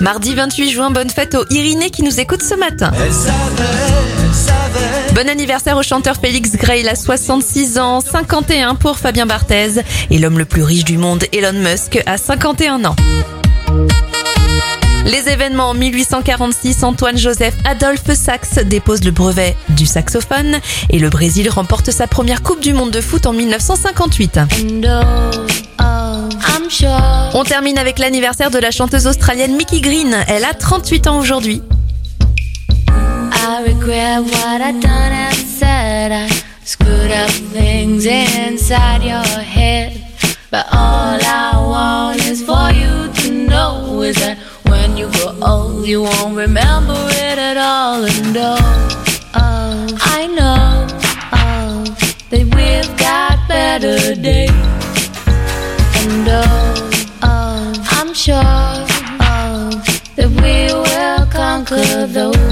Mardi 28 juin, bonne fête aux Irinée qui nous écoute ce matin. Bon anniversaire au chanteur Félix Gray, il a 66 ans, 51 pour Fabien Barthez. Et l'homme le plus riche du monde, Elon Musk, a 51 ans. Les événements en 1846, Antoine Joseph Adolphe Sax dépose le brevet du saxophone et le Brésil remporte sa première Coupe du Monde de foot en 1958. On termine avec l'anniversaire de la chanteuse australienne Mickey Green. Elle a 38 ans aujourd'hui. Sure, oh, that we will conquer the world.